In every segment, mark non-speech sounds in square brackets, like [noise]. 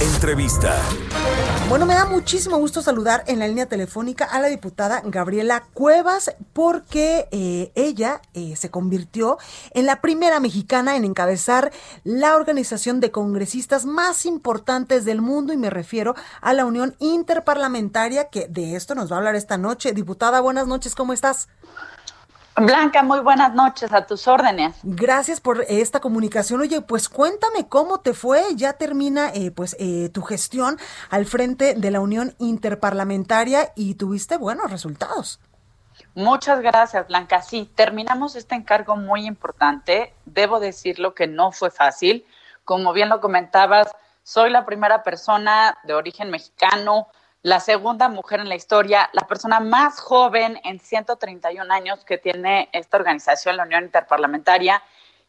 Entrevista. Bueno, me da muchísimo gusto saludar en la línea telefónica a la diputada Gabriela Cuevas porque eh, ella eh, se convirtió en la primera mexicana en encabezar la organización de congresistas más importantes del mundo y me refiero a la Unión Interparlamentaria que de esto nos va a hablar esta noche. Diputada, buenas noches, ¿cómo estás? Blanca, muy buenas noches, a tus órdenes. Gracias por esta comunicación. Oye, pues cuéntame cómo te fue. Ya termina eh, pues eh, tu gestión al frente de la Unión Interparlamentaria y tuviste buenos resultados. Muchas gracias, Blanca. Sí, terminamos este encargo muy importante. Debo decirlo que no fue fácil. Como bien lo comentabas, soy la primera persona de origen mexicano la segunda mujer en la historia, la persona más joven en 131 años que tiene esta organización, la Unión Interparlamentaria,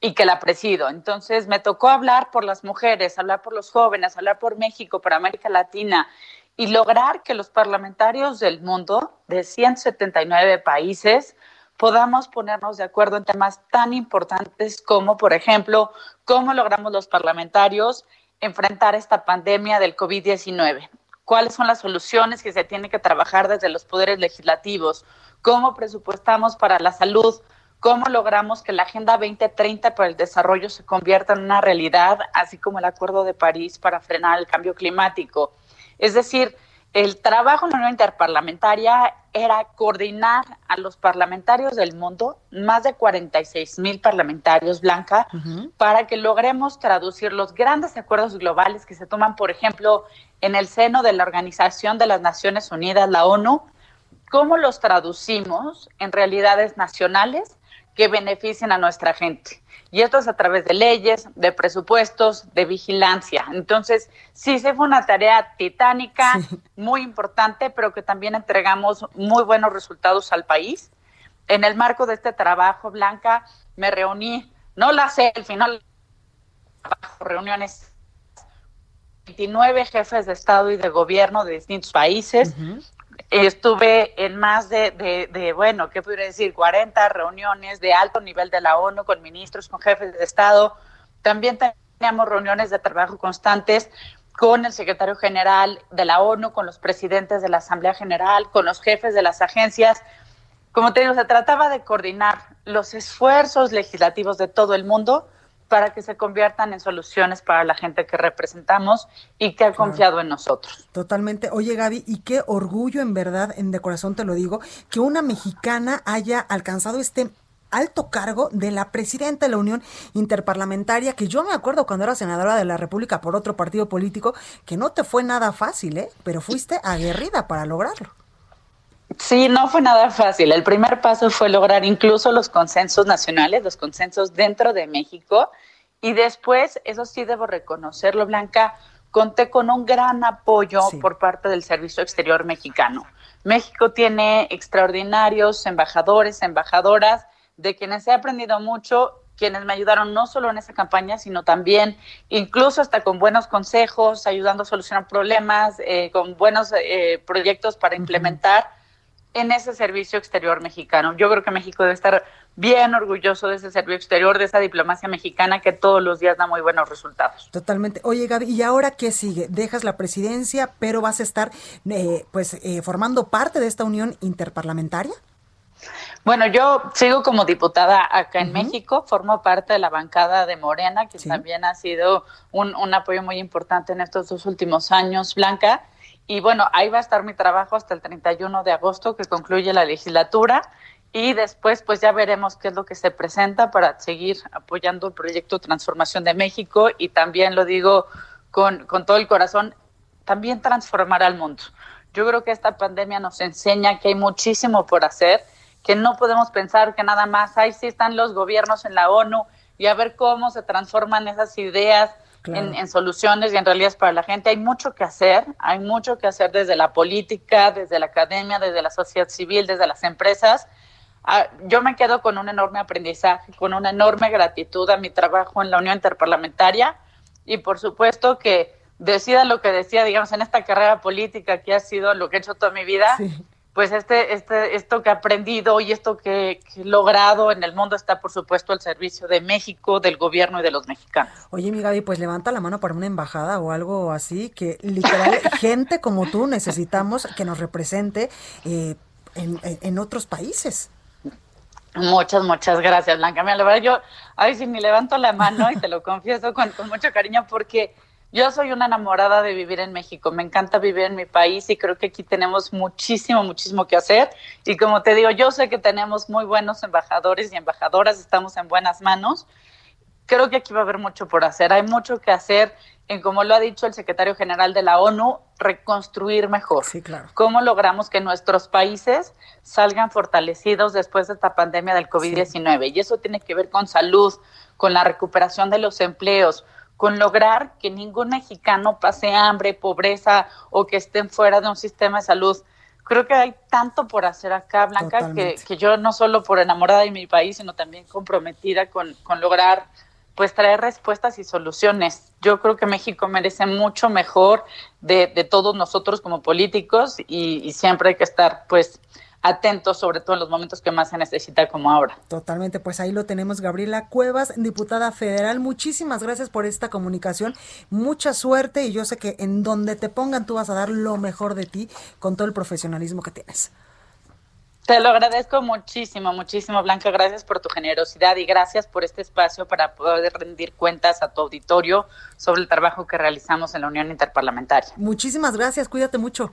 y que la presido. Entonces me tocó hablar por las mujeres, hablar por los jóvenes, hablar por México, por América Latina y lograr que los parlamentarios del mundo, de 179 países, podamos ponernos de acuerdo en temas tan importantes como, por ejemplo, cómo logramos los parlamentarios enfrentar esta pandemia del COVID-19 cuáles son las soluciones que se tienen que trabajar desde los poderes legislativos, cómo presupuestamos para la salud, cómo logramos que la Agenda 2030 para el desarrollo se convierta en una realidad, así como el Acuerdo de París para frenar el cambio climático. Es decir, el trabajo en la Unión Interparlamentaria era coordinar a los parlamentarios del mundo, más de 46 mil parlamentarios, Blanca, para que logremos traducir los grandes acuerdos globales que se toman, por ejemplo, en el seno de la Organización de las Naciones Unidas, la ONU, cómo los traducimos en realidades nacionales que beneficien a nuestra gente. Y esto es a través de leyes, de presupuestos, de vigilancia. Entonces, sí, se fue una tarea titánica, muy importante, pero que también entregamos muy buenos resultados al país. En el marco de este trabajo, Blanca, me reuní, no la selfie, no reuniones 29 jefes de Estado y de gobierno de distintos países. Estuve en más de, de, bueno, ¿qué podría decir? 40 reuniones de alto nivel de la ONU con ministros, con jefes de Estado. También teníamos reuniones de trabajo constantes con el secretario general de la ONU, con los presidentes de la Asamblea General, con los jefes de las agencias. Como te digo, se trataba de coordinar los esfuerzos legislativos de todo el mundo para que se conviertan en soluciones para la gente que representamos y que ha confiado en nosotros. Totalmente. Oye, Gaby, y qué orgullo en verdad, en de corazón te lo digo, que una mexicana haya alcanzado este alto cargo de la presidenta de la Unión Interparlamentaria, que yo me acuerdo cuando era senadora de la República por otro partido político, que no te fue nada fácil, ¿eh? Pero fuiste aguerrida para lograrlo. Sí, no fue nada fácil. El primer paso fue lograr incluso los consensos nacionales, los consensos dentro de México. Y después, eso sí debo reconocerlo, Blanca, conté con un gran apoyo por parte del Servicio Exterior mexicano. México tiene extraordinarios embajadores, embajadoras, de quienes he aprendido mucho, quienes me ayudaron no solo en esa campaña, sino también incluso hasta con buenos consejos, ayudando a solucionar problemas, eh, con buenos eh, proyectos para implementar en ese servicio exterior mexicano. Yo creo que México debe estar bien orgulloso de ese servicio exterior, de esa diplomacia mexicana que todos los días da muy buenos resultados. Totalmente. Oye, Gaby, ¿y ahora qué sigue? Dejas la presidencia, pero vas a estar eh, pues eh, formando parte de esta unión interparlamentaria. Bueno, yo sigo como diputada acá en México, formo parte de la bancada de Morena, que también ha sido un, un apoyo muy importante en estos dos últimos años, Blanca. Y bueno, ahí va a estar mi trabajo hasta el 31 de agosto, que concluye la legislatura. Y después, pues ya veremos qué es lo que se presenta para seguir apoyando el proyecto Transformación de México. Y también lo digo con, con todo el corazón, también transformar al mundo. Yo creo que esta pandemia nos enseña que hay muchísimo por hacer, que no podemos pensar que nada más, ahí sí están los gobiernos en la ONU y a ver cómo se transforman esas ideas en, soluciones y en realidad para la gente. Hay mucho que hacer, hay mucho que hacer desde la política, desde la academia, desde la sociedad civil, desde las empresas. Ah, yo me quedo con un enorme aprendizaje, con una enorme gratitud a mi trabajo en la Unión Interparlamentaria y por supuesto que decida lo que decía, digamos, en esta carrera política que ha sido lo que he hecho toda mi vida, pues este, este, esto que he aprendido y esto que, he logrado en el mundo está, por supuesto, al servicio de México, del gobierno y de los mexicanos. Oye, mi Gaby, pues levanta la mano para una embajada o algo así, que literal, [laughs] gente como tú necesitamos que nos represente eh, en, otros países. Muchas, muchas gracias, Blanca. Mira, la verdad, yo, ay, si me levanto la mano y te lo confieso con mucho cariño porque yo soy una enamorada de vivir en México, me encanta vivir en mi país y creo que aquí tenemos muchísimo, muchísimo que hacer. Y como te digo, yo sé que tenemos muy buenos embajadores y embajadoras, estamos en buenas manos. Creo que aquí va a haber mucho por hacer, hay mucho que hacer en, como lo ha dicho el secretario general de la ONU, reconstruir mejor. Sí, claro. ¿Cómo logramos que nuestros países salgan fortalecidos después de esta pandemia del COVID-19? Y eso tiene que ver con salud, con la recuperación de los empleos, con lograr que ningún mexicano pase hambre, pobreza o que estén fuera de un sistema de salud. Creo que hay tanto por hacer acá, Blanca, que, que, yo no solo por enamorada de mi país, sino también comprometida con, con lograr pues traer respuestas y soluciones. Yo creo que México merece mucho mejor de, de todos nosotros como políticos y, y, siempre hay que estar pues atentos, sobre todo en los momentos que más se necesita como ahora. Totalmente, pues ahí lo tenemos, Gabriela Cuevas, diputada federal. Muchísimas gracias por esta comunicación, mucha suerte y yo sé que en donde te pongan tú vas a dar lo mejor de ti con todo el profesionalismo que tienes. Te lo agradezco muchísimo, muchísimo, Blanca. Gracias por tu generosidad y gracias por este espacio para poder rendir cuentas a tu auditorio sobre el trabajo que realizamos en la Unión Interparlamentaria. Muchísimas gracias, cuídate mucho.